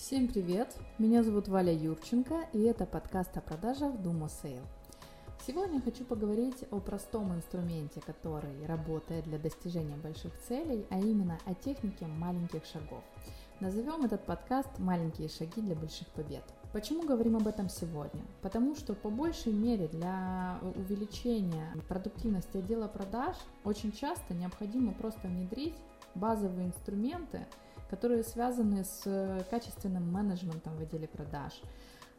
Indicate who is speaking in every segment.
Speaker 1: Всем привет! Меня зовут Валя Юрченко, и это подкаст о продажах Думо Сейл. Сегодня хочу поговорить о простом инструменте, который работает для достижения больших целей, а именно о технике маленьких шагов. Назовем этот подкаст «Маленькие шаги для больших побед». Почему говорим об этом сегодня? Потому что по большей мере для увеличения продуктивности отдела продаж очень часто необходимо просто внедрить базовые инструменты, которые связаны с качественным менеджментом в отделе продаж.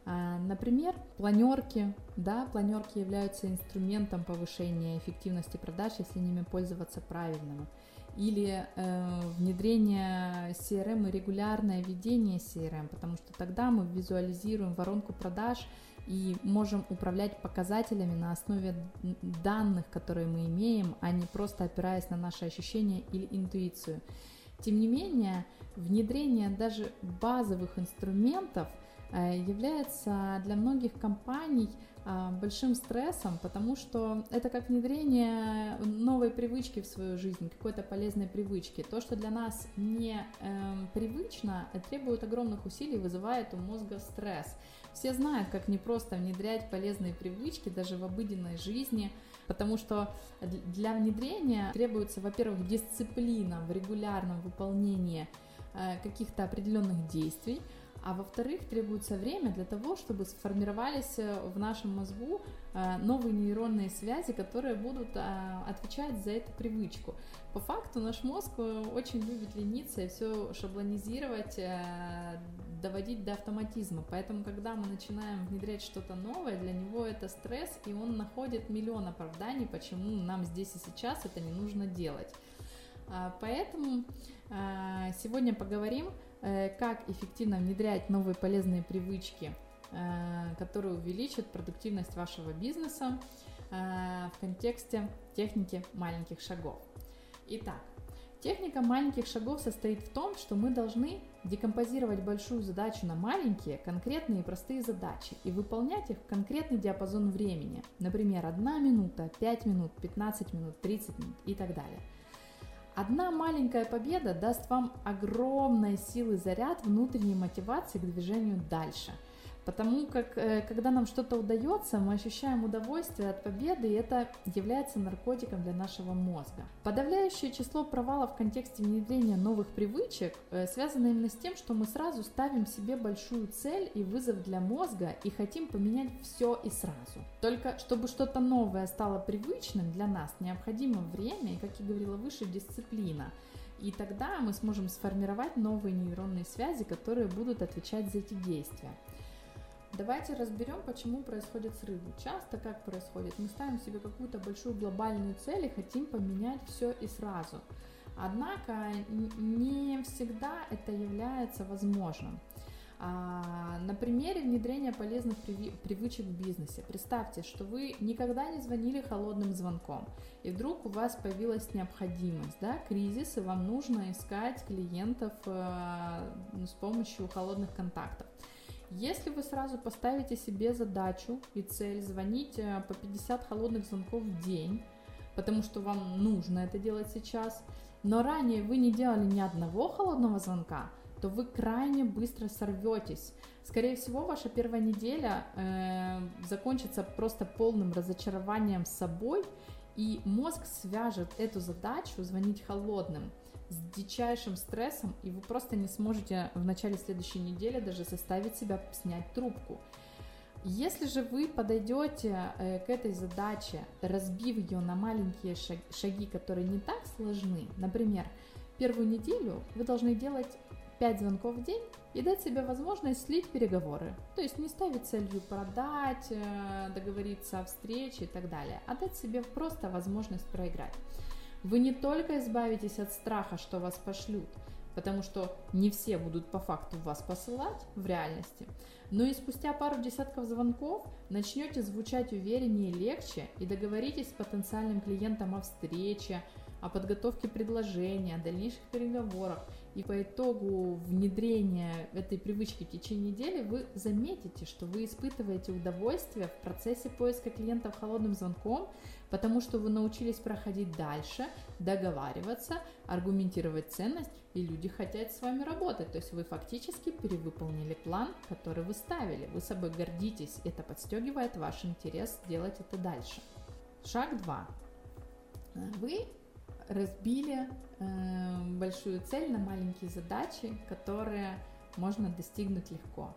Speaker 1: А, например, планерки. Да, планерки являются инструментом повышения эффективности продаж, если ними пользоваться правильно. Или э, внедрение CRM и регулярное ведение CRM, потому что тогда мы визуализируем воронку продаж и можем управлять показателями на основе данных, которые мы имеем, а не просто опираясь на наши ощущения или интуицию. Тем не менее, внедрение даже базовых инструментов э, является для многих компаний э, большим стрессом, потому что это как внедрение новой привычки в свою жизнь, какой-то полезной привычки. То, что для нас не э, привычно, требует огромных усилий, вызывает у мозга стресс. Все знают, как непросто внедрять полезные привычки даже в обыденной жизни, потому что для внедрения требуется, во-первых, дисциплина в регулярном выполнении э, каких-то определенных действий, а во-вторых, требуется время для того, чтобы сформировались э, в нашем мозгу э, новые нейронные связи, которые будут отвечать за эту привычку. По факту наш мозг очень любит лениться и все шаблонизировать, доводить до автоматизма. Поэтому, когда мы начинаем внедрять что-то новое, для него это стресс, и он находит миллион оправданий, почему нам здесь и сейчас это не нужно делать. А, поэтому сегодня поговорим, э, как эффективно внедрять новые полезные привычки, э, которые увеличат продуктивность вашего бизнеса э, в контексте техники маленьких шагов. Итак, Техника маленьких шагов состоит в том, что мы должны декомпозировать большую задачу на маленькие, конкретные и простые задачи и выполнять их в конкретный диапазон времени. Например, 1 минута, 5 минут, 15 минут, 30 минут и так далее. Одна маленькая победа даст вам огромной силы заряд внутренней мотивации к движению дальше – Потому как, э, когда нам что-то удается, мы ощущаем удовольствие от победы, и это является наркотиком для нашего мозга. Подавляющее число провалов в контексте внедрения новых привычек э, связано именно с тем, что мы сразу ставим себе большую цель и вызов для мозга и хотим поменять все и сразу. Только чтобы что-то новое стало привычным для нас, необходимо время и, как я говорила выше, дисциплина. И тогда мы сможем сформировать новые нейронные связи, которые будут отвечать за эти действия. Давайте разберем, почему происходят срывы. Часто как происходит? Мы ставим себе какую-то большую глобальную цель и хотим поменять все и сразу. Однако не всегда это является возможным. А, на примере внедрения полезных привычек в бизнесе. Представьте, что вы никогда не звонили холодным звонком, и вдруг у вас появилась необходимость, да, кризис, и вам нужно искать клиентов э, с помощью холодных контактов. Если вы сразу поставите себе задачу и цель звонить э, по 50 холодных звонков в день, потому что вам нужно это делать сейчас, но ранее вы не делали ни одного холодного звонка, то вы крайне быстро сорветесь. Скорее всего, ваша первая неделя э, закончится просто полным разочарованием собой, и мозг свяжет эту задачу звонить холодным с дичайшим стрессом, и вы просто не сможете в начале следующей недели даже заставить себя снять трубку. Если же вы подойдете э, к этой задаче, разбив ее на маленькие шаги, которые не так сложны, например, первую неделю вы должны делать 5 звонков в день и дать себе возможность слить переговоры. То есть не ставить целью продать, э, договориться о встрече и так далее, а дать себе просто возможность проиграть. Вы не только избавитесь от страха, что вас пошлют, потому что не все будут по факту вас посылать в реальности, но и спустя пару десятков звонков начнете звучать увереннее и легче и договоритесь с потенциальным клиентом о встрече, о подготовке предложения, о дальнейших переговорах и по итогу внедрения этой привычки в течение недели вы заметите, что вы испытываете удовольствие в процессе поиска клиентов холодным звонком, потому что вы научились проходить дальше, договариваться, аргументировать ценность, и люди хотят с вами работать. То есть вы фактически перевыполнили план, который вы ставили. Вы собой гордитесь, это подстегивает ваш интерес сделать это дальше. Шаг 2. Вы разбили э, большую цель на маленькие задачи, которые можно достигнуть легко.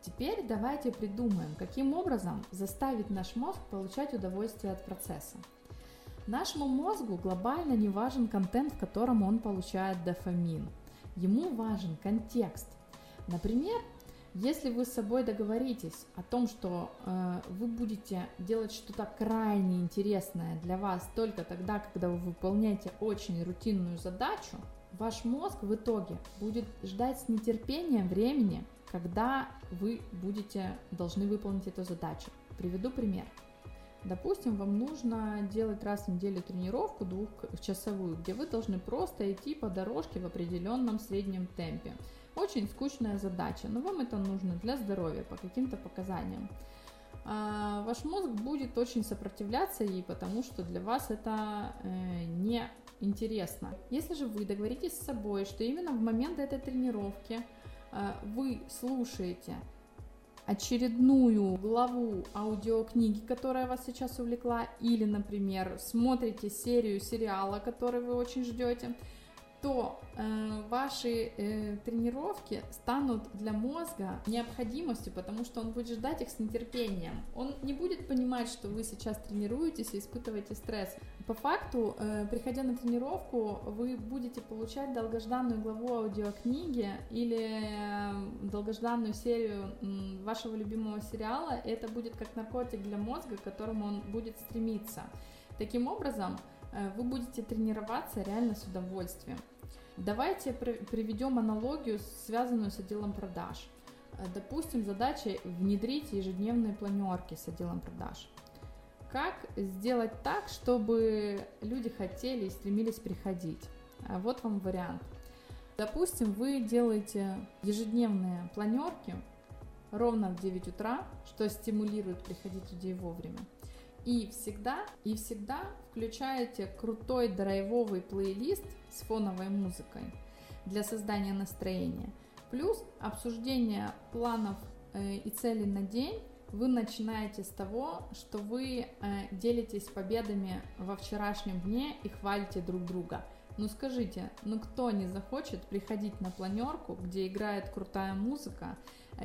Speaker 1: Теперь давайте придумаем, каким образом заставить наш мозг получать удовольствие от процесса. Нашему мозгу глобально не важен контент, в котором он получает дофамин. Ему важен контекст. Например, если вы с собой договоритесь о том, что э, вы будете делать что-то крайне интересное для вас только тогда, когда вы выполняете очень рутинную задачу, ваш мозг в итоге будет ждать с нетерпением времени, когда вы будете должны выполнить эту задачу. Приведу пример. Допустим, вам нужно делать раз в неделю тренировку двухчасовую, где вы должны просто идти по дорожке в определенном среднем темпе. Очень скучная задача, но вам это нужно для здоровья по каким-то показаниям. А ваш мозг будет очень сопротивляться ей, потому что для вас это э, не интересно. Если же вы договоритесь с собой, что именно в момент этой тренировки э, вы слушаете очередную главу аудиокниги, которая вас сейчас увлекла, или, например, смотрите серию сериала, который вы очень ждете, то э, ваши э, тренировки станут для мозга необходимостью, потому что он будет ждать их с нетерпением. Он не будет понимать, что вы сейчас тренируетесь и испытываете стресс. По факту, э, приходя на тренировку, вы будете получать долгожданную главу аудиокниги или э, долгожданную серию вашего любимого сериала. Это будет как наркотик для мозга, к которому он будет стремиться. Таким образом, э, вы будете тренироваться реально с удовольствием. Давайте приведем аналогию, связанную с отделом продаж. Э, допустим, задача внедрить ежедневные планерки с отделом продаж. Как сделать так, чтобы люди хотели и стремились приходить? Э, вот вам вариант. Допустим, вы делаете ежедневные планерки ровно в 9 утра, что стимулирует приходить людей вовремя. И всегда, и всегда включаете крутой драйвовый плейлист с фоновой музыкой для создания настроения. Плюс обсуждение планов э, и целей на день вы начинаете с того, что вы э, делитесь победами во вчерашнем дне и хвалите друг друга. Ну скажите, ну кто не захочет приходить на планерку, где играет крутая музыка,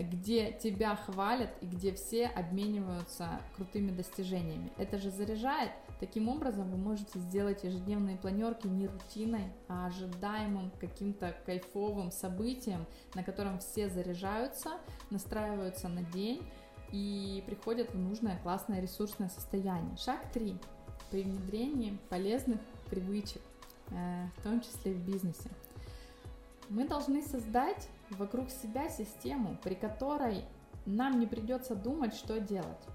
Speaker 1: где тебя хвалят и где все обмениваются крутыми достижениями. Это же заряжает. Таким образом, вы можете сделать ежедневные планерки не рутиной, а ожидаемым каким-то кайфовым событием, на котором все заряжаются, настраиваются на день и приходят в нужное классное ресурсное состояние. Шаг 3. При внедрении полезных привычек, э, в том числе в бизнесе. Мы должны создать вокруг себя систему, при которой нам не придется думать, что делать.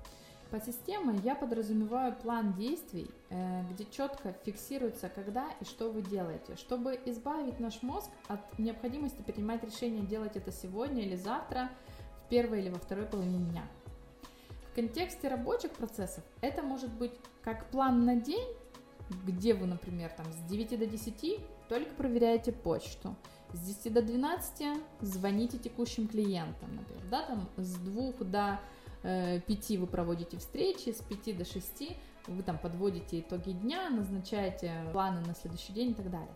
Speaker 1: По системе я подразумеваю план действий, э, где четко фиксируется, когда и что вы делаете, чтобы избавить наш мозг от необходимости принимать решение делать это сегодня или завтра, в первой или во второй половине дня. В контексте рабочих процессов это может быть как план на день, где вы, например, там с 9 до 10 только проверяете почту, с 10 до 12 звоните текущим клиентам, например, да, там с 2 до э, 5 вы проводите встречи, с 5 до 6 вы там подводите итоги дня, назначаете планы на следующий день и так далее.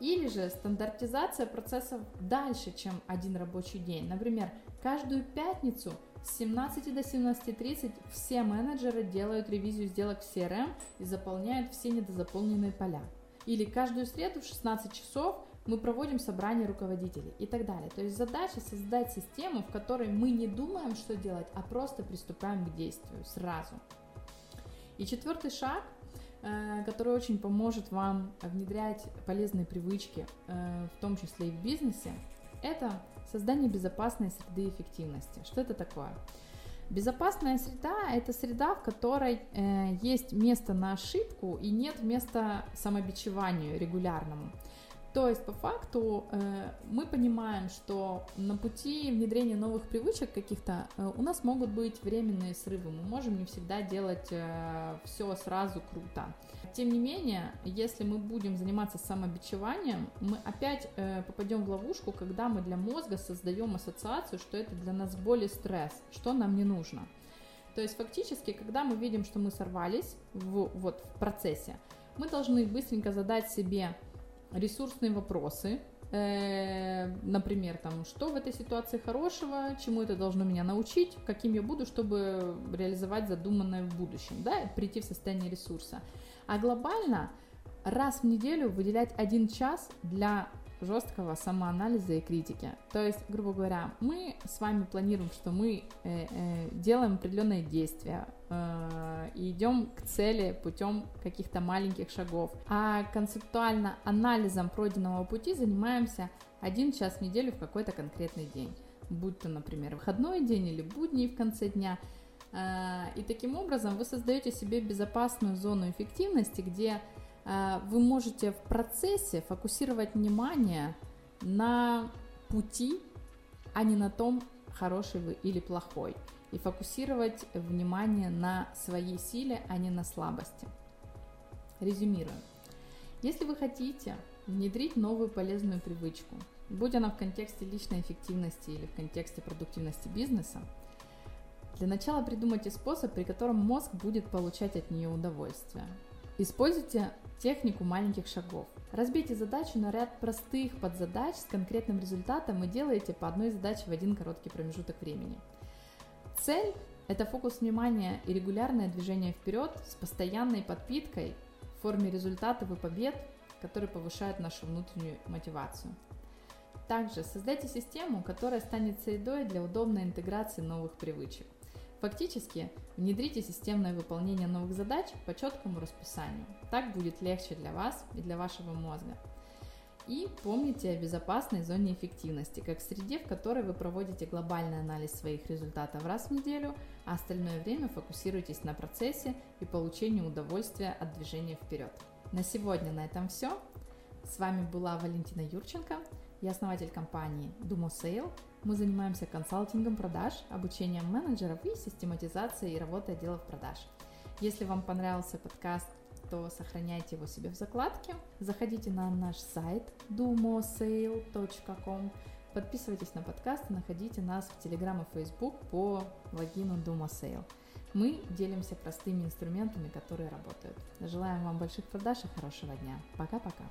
Speaker 1: Или же стандартизация процессов дальше, чем один рабочий день. Например, каждую пятницу с 17 до 17.30 все менеджеры делают ревизию сделок в CRM и заполняют все недозаполненные поля. Или каждую среду в 16 часов мы проводим собрание руководителей и так далее. То есть задача создать систему, в которой мы не думаем, что делать, а просто приступаем к действию сразу. И четвертый шаг, э, который очень поможет вам внедрять полезные привычки, э, в том числе и в бизнесе, это создание безопасной среды эффективности. Что это такое? Безопасная среда – это среда, в которой э, есть место на ошибку и нет места самобичеванию регулярному. То есть, по факту, э, мы понимаем, что на пути внедрения новых привычек каких-то э, у нас могут быть временные срывы. Мы можем не всегда делать э, все сразу круто. Тем не менее, если мы будем заниматься самобичеванием, мы опять попадем в ловушку, когда мы для мозга создаем ассоциацию, что это для нас боль стресс, что нам не нужно. То есть фактически, когда мы видим, что мы сорвались в, вот, в процессе, мы должны быстренько задать себе ресурсные вопросы, э, например, там, что в этой ситуации хорошего, чему это должно меня научить, каким я буду, чтобы реализовать задуманное в будущем, да, прийти в состояние ресурса. А глобально раз в неделю выделять один час для жесткого самоанализа и критики. То есть, грубо говоря, мы с вами планируем, что мы э, э, делаем определенные действия э, и идем к цели путем каких-то маленьких шагов. А концептуально анализом пройденного пути занимаемся один час в неделю в какой-то конкретный день. Будь то, например, выходной день или будни в конце дня. Э, и таким образом вы создаете себе безопасную зону эффективности, где вы можете в процессе фокусировать внимание на пути, а не на том, хороший вы или плохой. И фокусировать внимание на своей силе, а не на слабости. Резюмируем. Если вы хотите внедрить новую полезную привычку, будь она в контексте личной эффективности или в контексте продуктивности бизнеса, для начала придумайте способ, при котором мозг будет получать от нее удовольствие. Используйте технику маленьких шагов. Разбейте задачу на ряд простых подзадач с конкретным результатом и делайте по одной задаче в один короткий промежуток времени. Цель – это фокус внимания и регулярное движение вперед с постоянной подпиткой в форме результатов и побед, которые повышают нашу внутреннюю мотивацию. Также создайте систему, которая станет средой для удобной интеграции новых привычек. Фактически, внедрите системное выполнение новых задач по четкому расписанию. Так будет легче для вас и для вашего мозга. И помните о безопасной зоне эффективности, как среде, в которой вы проводите глобальный анализ своих результатов раз в неделю, а остальное время фокусируйтесь на процессе и получении удовольствия от движения вперед. На сегодня на этом все. С вами была Валентина Юрченко. Я основатель компании Dumo Sale. Мы занимаемся консалтингом продаж, обучением менеджеров и систематизацией и работой отделов продаж. Если вам понравился подкаст, то сохраняйте его себе в закладке. Заходите на наш сайт dumosale.com, подписывайтесь на подкаст и находите нас в Telegram и Facebook по логину Dumosale. Мы делимся простыми инструментами, которые работают. Желаем вам больших продаж и хорошего дня. Пока-пока.